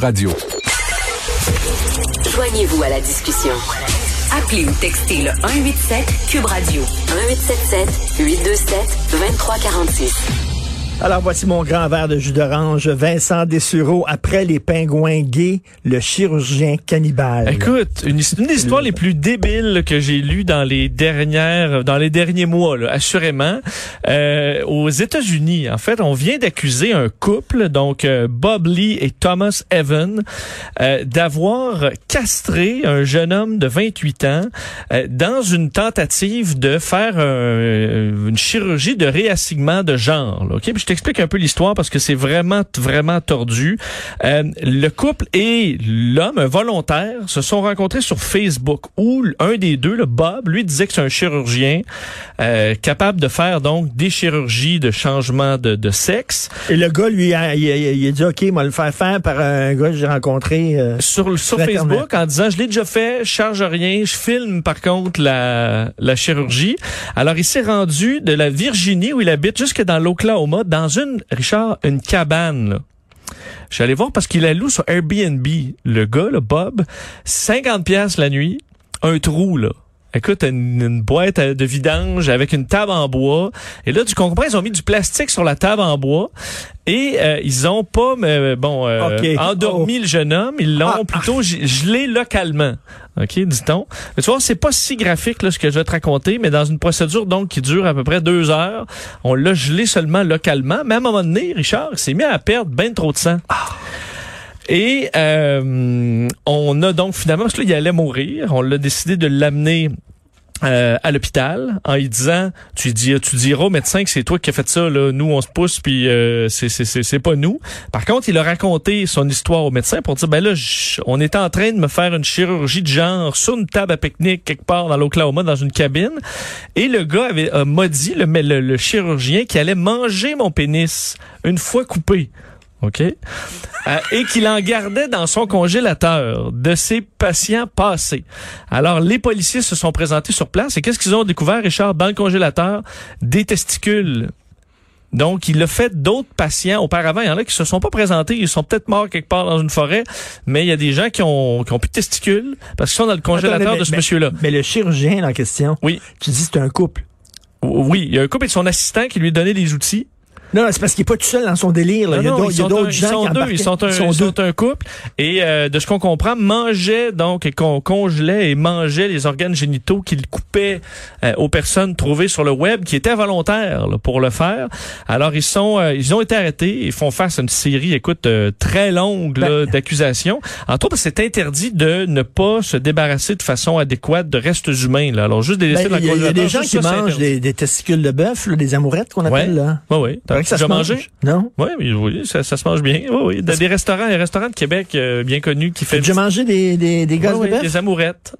Radio. Joignez-vous à la discussion. Appelez ou textez le 187 Cube Radio 1877 827 2346. Alors voici mon grand verre de jus d'orange. Vincent Dessureau, après les pingouins gays, le chirurgien cannibale. Écoute, une, des les plus débiles que j'ai lues dans les dernières, dans les derniers mois, là, assurément. Euh, aux États-Unis, en fait, on vient d'accuser un couple, donc euh, Bob Lee et Thomas Evan, euh, d'avoir castré un jeune homme de 28 ans euh, dans une tentative de faire une chirurgie de réassignement de genre. T'explique un peu l'histoire parce que c'est vraiment, vraiment tordu. Euh, le couple et l'homme, un volontaire, se sont rencontrés sur Facebook où un des deux, le Bob, lui disait que c'est un chirurgien euh, capable de faire donc des chirurgies de changement de, de sexe. Et le gars, lui, il a, il a, dit, OK, moi le faire faire par un gars que j'ai rencontré euh, sur, sur Facebook en disant, je l'ai déjà fait, je charge rien, je filme par contre la, la chirurgie. Alors, il s'est rendu de la Virginie où il habite jusque dans l'Oklahoma, dans dans une, Richard, une cabane, là. Je suis allé voir parce qu'il a loué sur Airbnb. Le gars, le Bob, 50 pièces la nuit, un trou, là. Écoute, une, boîte de vidange avec une table en bois. Et là, tu comprends, ils ont mis du plastique sur la table en bois. Et euh, ils ont pas, mais, bon, euh, endormi oh. le jeune homme. Ils l'ont ah. plutôt gelé localement. OK, dit-on. Mais tu vois, c'est pas si graphique là, ce que je vais te raconter, mais dans une procédure donc qui dure à peu près deux heures, on l'a gelé seulement localement. Mais à un moment donné, Richard s'est mis à perdre bien trop de sang. Ah. Et euh, on a donc finalement, parce que là, il allait mourir, on l'a décidé de l'amener euh, à l'hôpital en lui disant tu dis tu diras au médecin que c'est toi qui as fait ça là. Nous on se pousse puis euh, c'est c'est pas nous. Par contre il a raconté son histoire au médecin pour dire ben là on était en train de me faire une chirurgie de genre sur une table à pique-nique quelque part dans l'Oklahoma dans une cabine. Et le gars avait m'a dit le, le, le chirurgien qui allait manger mon pénis une fois coupé OK? Euh, et qu'il en gardait dans son congélateur de ses patients passés. Alors, les policiers se sont présentés sur place et qu'est-ce qu'ils ont découvert, Richard, dans le congélateur? Des testicules. Donc, il a fait d'autres patients auparavant. Il y en a qui se sont pas présentés. Ils sont peut-être morts quelque part dans une forêt. Mais il y a des gens qui ont, qui ont plus de testicules parce qu'ils sont dans le congélateur de ce monsieur-là. Mais le chirurgien en question, oui. tu dis c'est un couple. Oui, il y a un couple et son assistant qui lui donnait les outils. Non, c'est parce qu'il n'est pas tout seul dans son délire. il y a d'autres gens sont deux, ils sont un, ils sont, un couple. Et euh, de ce qu'on comprend, mangeait donc et qu'on congelait et mangeait les organes génitaux qu'il coupait euh, aux personnes trouvées sur le web qui étaient volontaires pour le faire. Alors ils sont, euh, ils ont été arrêtés. Ils font face à une série, écoute, très longue ben, d'accusations. Entre autres, c'est interdit de ne pas se débarrasser de façon adéquate de restes humains. Là. Alors juste des ben, Il y, a des gens qui mangent des, testicules de bœuf, des amourettes qu'on appelle là. Oui, oui ça se mangé? Non. Oui, oui, ça, ça, se mange bien. Oui, oui. Dans des restaurants, des restaurants de Québec euh, bien connus qui fait. J'ai mangé des, des, des gosses de bœuf? Des amourettes.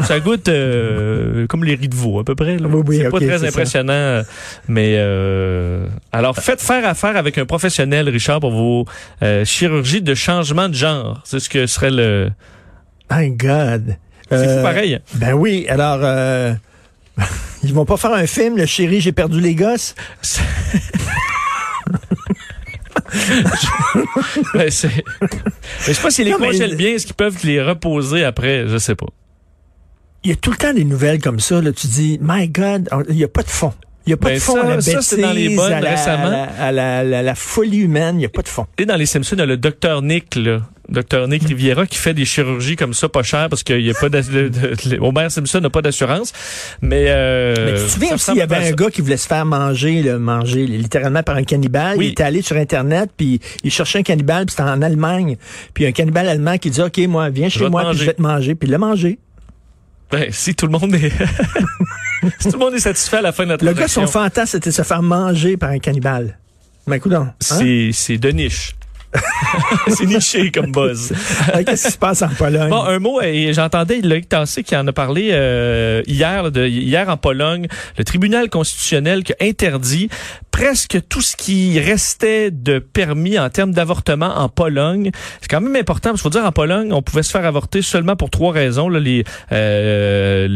Ça goûte euh, comme les riz de veau à peu près. Oui, oui, c'est pas très impressionnant, mais euh, alors faites faire affaire avec un professionnel, Richard, pour vos euh, chirurgies de changement de genre. C'est ce que serait le. My God. C'est pareil. Ben oui. Alors. Ils vont pas faire un film, le chéri, j'ai perdu les gosses? ben, c'est... je sais pas s'ils les congèlent bien, est-ce qu'ils peuvent les reposer après? Je sais pas. Il y a tout le temps des nouvelles comme ça, là. Tu dis, my God, il n'y a pas de fond. Il n'y a pas ben de fond ça, à la ça, c'est dans les bonnes à la, récemment. À la, la, folie humaine, il n'y a pas de fond. Et dans les Simpsons, il y a le docteur Nick, là. Docteur Nick Riviera qui fait des chirurgies comme ça pas cher parce qu'il y a pas Homer Simpson n'a pas d'assurance. Mais, euh, mais tu te souviens aussi il y avait un gars qui voulait se faire manger le manger littéralement par un cannibale. Il était allé sur internet puis il cherchait un cannibale puis c'était en Allemagne. Puis un cannibale allemand qui dit OK moi viens chez moi puis je vais te manger puis il l'a mangé. Ben, si tout le monde est si tout le monde est satisfait à la fin de notre Le gars, son fantasme, c'était de se faire manger par un cannibale. Mais écoute hein? C'est de niche. c'est niché comme buzz. Qu'est-ce qui se passe en Pologne? Bon, un mot, et j'entendais Loïc Tassé qui en a parlé euh, hier, de, hier en Pologne, le tribunal constitutionnel qui a interdit presque tout ce qui restait de permis en termes d'avortement en Pologne. C'est quand même important parce qu'il faut dire en Pologne, on pouvait se faire avorter seulement pour trois raisons là, les euh,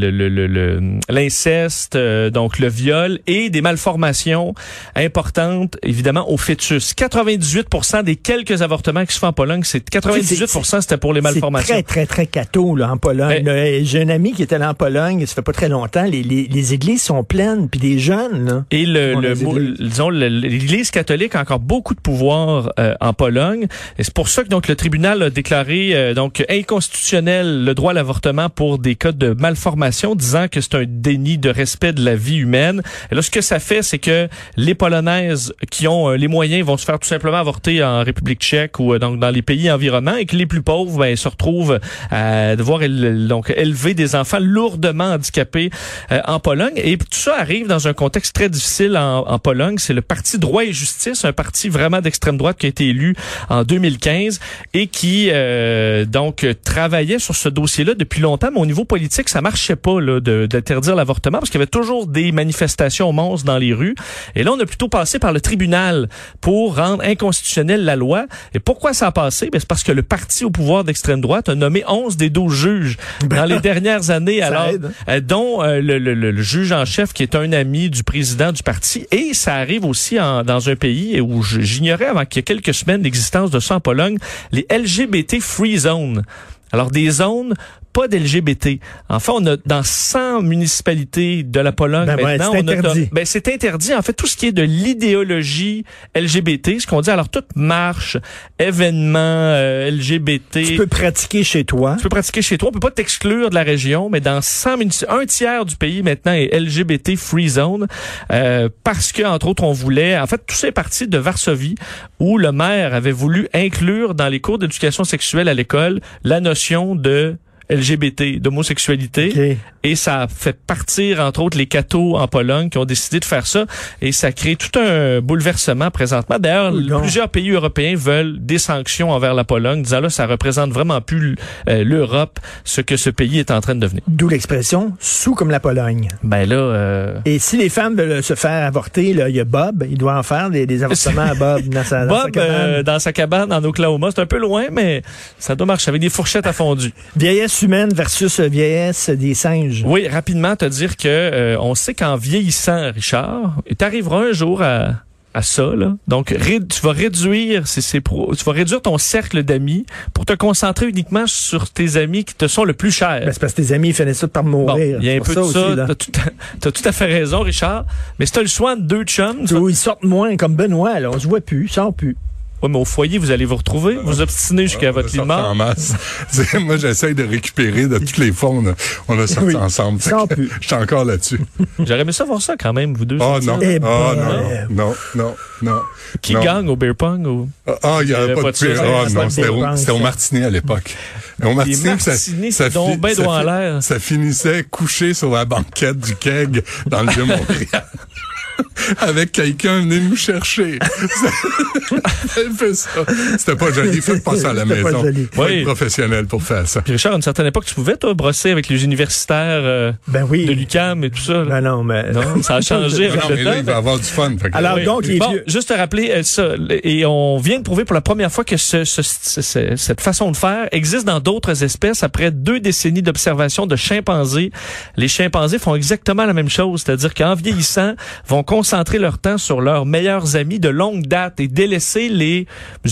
l'inceste, le, euh, donc le viol et des malformations importantes évidemment au fœtus. 98% des quelques avortements qui se font en Pologne, c'est 98% c'était pour les malformations. C'est très très très catho là en Pologne. Ben j'ai un ami qui était là en Pologne, ça fait pas très longtemps, les, les, les églises sont pleines puis des jeunes là. Et le, le disons, l'Église catholique a encore beaucoup de pouvoir euh, en Pologne. Et c'est pour ça que donc le tribunal a déclaré euh, donc inconstitutionnel le droit à l'avortement pour des cas de malformation, disant que c'est un déni de respect de la vie humaine. Et là, ce que ça fait, c'est que les Polonaises qui ont euh, les moyens vont se faire tout simplement avorter en République tchèque ou donc dans les pays environnants, et que les plus pauvres ben, se retrouvent à devoir donc élever des enfants lourdement handicapés en Pologne. Et tout ça arrive dans un contexte très difficile en, en Pologne c'est le Parti droit et justice, un parti vraiment d'extrême droite qui a été élu en 2015 et qui euh, donc travaillait sur ce dossier-là depuis longtemps. Mais au niveau politique, ça marchait pas là, d'interdire l'avortement parce qu'il y avait toujours des manifestations monstres dans les rues. Et là, on a plutôt passé par le tribunal pour rendre inconstitutionnelle la loi. Et pourquoi ça a passé? Ben, c'est parce que le parti au pouvoir d'extrême droite a nommé 11 des 12 juges dans les dernières années, alors euh, dont euh, le, le, le, juge en chef qui est un ami du président du parti. Et ça arrive aussi dans un pays où j'ignorais avant qu'il y ait quelques semaines d'existence de ça en Pologne, les LGBT Free Zones. Alors des zones pas d'LGBT. Enfin, on a dans 100 municipalités de la Pologne ben maintenant, c'est interdit. ben c'est interdit. En fait, tout ce qui est de l'idéologie LGBT, ce qu'on dit. Alors toute marche, événement euh, LGBT. Tu peux pratiquer chez toi. Tu peux pratiquer chez toi. On peut pas t'exclure de la région, mais dans 100 municipalités, un tiers du pays maintenant est LGBT free zone euh, parce que entre autres on voulait. En fait, tout ça est parti de Varsovie où le maire avait voulu inclure dans les cours d'éducation sexuelle à l'école la notion de LGBT, d'homosexualité. Et ça fait partir, entre autres, les cathos en Pologne qui ont décidé de faire ça. Et ça crée tout un bouleversement présentement. D'ailleurs, plusieurs pays européens veulent des sanctions envers la Pologne, disant là, ça représente vraiment plus euh, l'Europe, ce que ce pays est en train de devenir. D'où l'expression sous comme la Pologne. Ben là. Euh... Et si les femmes veulent se faire avorter, là, il y a Bob, il doit en faire des, des avortements à Bob dans sa, dans sa cabane. Euh, dans sa cabane en Oklahoma, c'est un peu loin, mais ça doit marcher avec des fourchettes à fondu. Vieillesse humaine versus vieillesse des singes. Oui, rapidement te dire que euh, on sait qu'en vieillissant, Richard, tu arriveras un jour à à ça. Là. Donc, tu vas réduire pro, tu vas réduire ton cercle d'amis pour te concentrer uniquement sur tes amis qui te sont le plus chers. Ben, c'est parce que tes amis finissent ça par mourir. Il y a un peu de ça. T'as tout, as tout à fait raison, Richard. Mais si t'as le choix de deux chums... Ils sortent moins, comme Benoît. Là. On se voit plus, ils sortent plus. Oui, mais au foyer, vous allez vous retrouver, vous obstiner jusqu'à votre lit en masse. moi, j'essaye de récupérer de toutes les fois. On a, sorti ensemble. Je suis encore là-dessus. J'aurais aimé savoir ça quand même, vous deux. Oh non. Eh oh non. Non, non, non. Qui gagne au beer pong? Ou... Ah, il n'y avait pas, de. Oh non, c'était au, Martinet à l'époque. Au Martinet, ça, ça, ça, ça finissait couché sur la banquette du keg dans le vieux Montréal. avec quelqu'un venez nous chercher. Elle fait ça. C'était pas joli. Faites pas ça à la maison. Faut être professionnel pour faire ça. Puis Richard, à une certaine époque, tu pouvais, toi, brosser avec les universitaires euh, ben oui. de l'UQAM et tout ça. Ben non, mais... Non, ça a changé avec non, le mais temps. Là, il va avoir du fun. Alors, donc, les bon, vieux... juste te rappeler euh, ça. Et on vient de prouver pour la première fois que ce, ce, ce, cette façon de faire existe dans d'autres espèces. Après deux décennies d'observation de chimpanzés, les chimpanzés font exactement la même chose. C'est-à-dire qu'en vieillissant, vont concentrer leur temps sur leurs meilleurs amis de longue date et délaisser les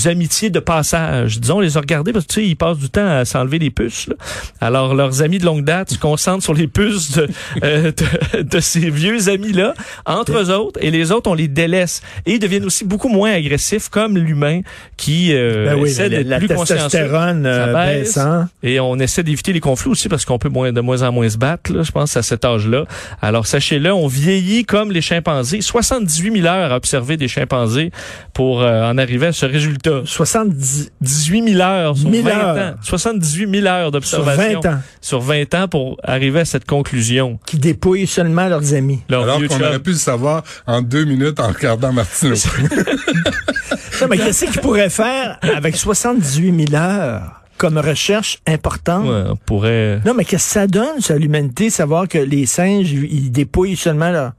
amitiés de passage. Disons, les regarder parce que tu sais, ils passent du temps à s'enlever les puces. Là. Alors, leurs amis de longue date se concentrent sur les puces de, euh, de, de, ces vieux amis-là, entre eux autres, et les autres, on les délaisse. Et ils deviennent aussi beaucoup moins agressifs, comme l'humain qui euh, ben oui, essaie d'être plus testostérone euh, baisse, Et on essaie d'éviter les conflits aussi parce qu'on peut moins, de moins en moins se battre, là, je pense, à cet âge-là. Alors, sachez-le, on vieillit comme les chimpanzés. 78 000 heures à observer des chimpanzés pour euh, en arriver à ce résultat. 78 000 heures sur 1000 20 heures. ans. 78 000 heures d'observation. Sur 20 ans. Sur 20 ans pour arriver à cette conclusion. Qui dépouillent seulement leurs amis. Leur Alors qu'on aurait pu le savoir en deux minutes en regardant Martineau. non, mais qu'est-ce qu'ils pourraient faire avec 78 000 heures? comme recherche importante? Ouais, on pourrait... Non, mais qu'est-ce que ça donne, ça, à l'humanité, savoir que les singes, ils dépouillent seulement leur,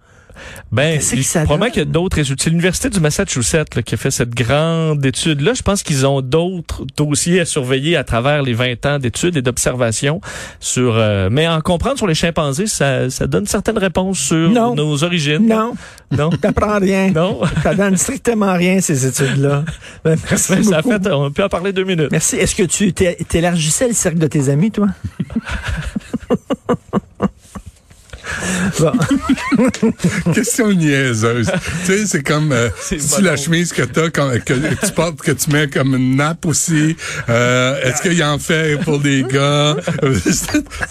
Ben, probablement qu'il y a d'autres résultats. C'est l'Université du Massachusetts qui a fait cette grande étude-là. Je pense qu'ils ont d'autres dossiers à surveiller à travers les 20 ans d'études et d'observations sur... Euh, mais en comprendre sur les chimpanzés, ça, ça donne certaines réponses sur nos origines. Non. Non? T'apprends rien. Non? Ça donne strictement rien, ces études-là. Ben, merci ben, ça fait, on peut en parler deux minutes. Merci. Est-ce que tu t'élargissais le cercle de tes amis, toi? Question niaiseuse. tu sais, c'est comme euh, si la chemise que t'as, que, que tu portes, que tu mets comme une nappe aussi. Euh, Est-ce qu'il en fait pour des gars?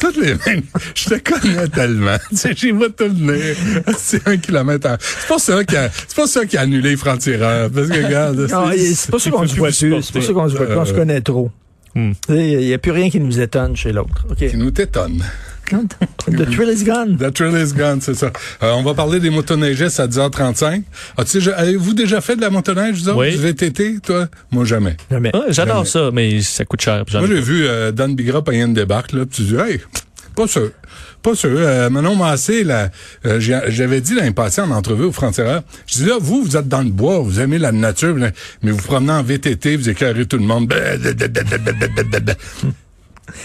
Toutes les mêmes. Je te connais tellement. Tu sais, j'y vois te venir. C'est un kilomètre C'est pas ça qui a, c'est pas ça qui a annulé les francs-tireurs. Parce que, regarde. C'est pas ça qu'on se voit plus. C'est pas ça qu'on se voit plus. On se connaît trop. Hmm. Il n'y a plus rien qui nous étonne chez l'autre. Qui nous étonne. The thrill is gone. The thrill is gone, c'est ça. Euh, on va parler des motoneigistes à 10h35. Avez-vous déjà fait de la motoneige, vous oui. VTT, toi? Moi, jamais. Jamais. J'adore ça, mais ça coûte cher. Moi, j'ai vu euh, Dan Bigra payer une débarque, là, puis tu dis, hey, pas sûr. Pas sûr. Euh, Manon Massé, là, euh, j'avais dit l'année passée en entrevue au frontières, je dis là, vous, vous êtes dans le bois, vous aimez la nature, mais vous promenez en VTT, vous éclairez tout le monde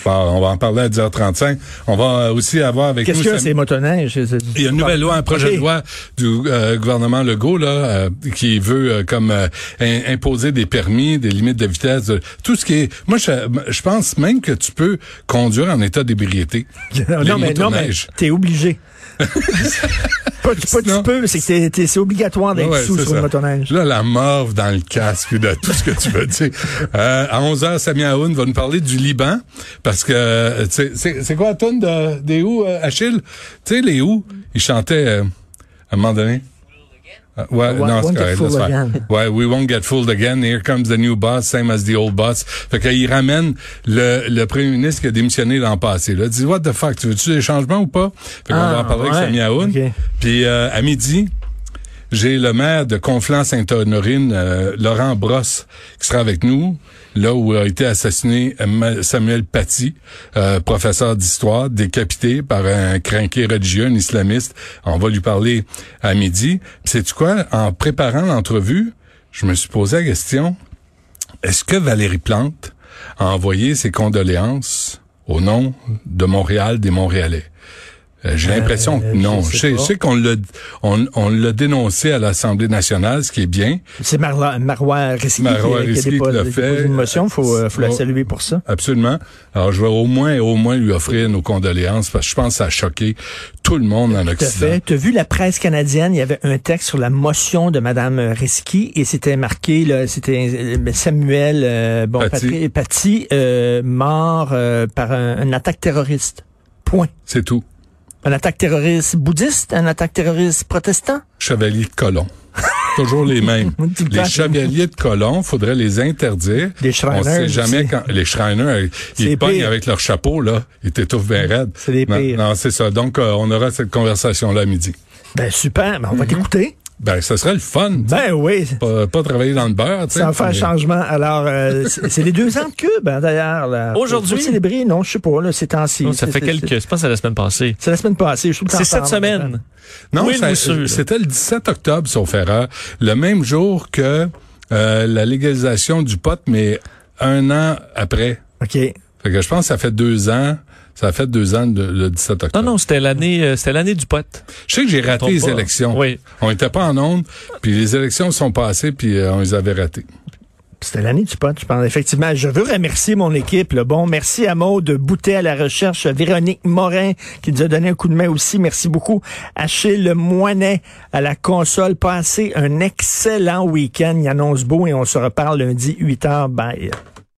on va en parler à 10h35. On va aussi avoir avec Qu'est-ce que c'est motoneige? Il y a une nouvelle loi, un projet de loi du euh, gouvernement Legault là, euh, qui veut euh, comme imposer des permis, des limites de vitesse, tout ce qui est. Moi, je, pense même que tu peux conduire en état d'ébriété. non, mais non, mais t'es obligé. pas, pas tu peux, c'est que c'est obligatoire d'être sous sur le motoneige. Là, la morve dans le casque, de tout ce que tu veux dire. Euh, à 11h, Samia Aoun va nous parler du Liban, parce que c'est quoi la tonne de, des où, euh, Achille? Tu sais, les où, ils chantaient euh, à un moment donné. Uh, ouais, non, c'est correct. Ouais, we won't get fooled again. Here comes the new boss, same as the old boss. Fait qu'il ramène le, le premier ministre qui a démissionné l'an passé. Là, dit what the fuck, tu veux-tu des changements ou pas? Fait qu'on va en parler avec Samia Aoun. Puis euh, à midi, j'ai le maire de Conflans-Sainte-Honorine, euh, Laurent Brosse, qui sera avec nous, là où a été assassiné Samuel Paty, euh, professeur d'histoire, décapité par un crinqué religieux, un islamiste. On va lui parler à midi. C'est quoi? En préparant l'entrevue, je me suis posé la question, est-ce que Valérie Plante a envoyé ses condoléances au nom de Montréal, des Montréalais? Euh, j'ai l'impression que euh, non. Je sais, qu'on l'a on, on l'a dénoncé à l'Assemblée nationale, ce qui est bien. C'est Marois Marois Risky Marois qui, qui, l'a fait. Une motion, faut, euh, faut la saluer pour ça. Absolument. Alors, je vais au moins, au moins lui offrir nos condoléances parce que je pense que ça a choqué tout le monde en Occident. Tu as vu la presse canadienne, il y avait un texte sur la motion de Madame Risky et c'était marqué, là, c'était Samuel bon, Paty, mort par un, une attaque terroriste. Point. C'est tout. Un attaque terroriste bouddhiste, un attaque terroriste protestant? Chevalier de colon. Toujours les mêmes. les chevaliers de colon, faudrait les interdire. Les Shriners. On sait jamais quand les Shriners, ils pognent avec leur chapeau là, ils t'étouffent bien raides. C'est les pires. Non, c'est ça. Donc euh, on aura cette conversation là à midi. Ben super, ben, on va mm-hmm. t'écouter. Ben, ce serait le fun. Ben oui. Pas, pas travailler dans le beurre. Ça va faire changement. Alors, euh, c'est les deux ans de Cube, hein, d'ailleurs. Aujourd'hui. célébrer, non, je sais pas, là, c'est temps-ci. ça fait quelques, je pense que c'est la semaine passée. C'est la semaine passée, je trouve C'est cette semaine. Non, c'était le 17 octobre, sauf erreur. Le même jour que euh, la légalisation du pot, mais un an après. OK. Fait que je pense que ça fait deux ans. Ça a fait deux ans le 17 octobre. Non, non, c'était l'année, euh, c'était l'année du pote. Je sais que j'ai raté les élections. Oui. On était pas en onde, puis les élections sont passées, puis euh, on les avait ratées. C'était l'année du pote, je pense. Effectivement, je veux remercier mon équipe. Là. Bon, merci à Maud Boutet à la recherche, Véronique Morin qui nous a donné un coup de main aussi. Merci beaucoup. Achille Moinet à la console. Passez un excellent week-end. Il annonce beau et on se reparle lundi 8h. Bye.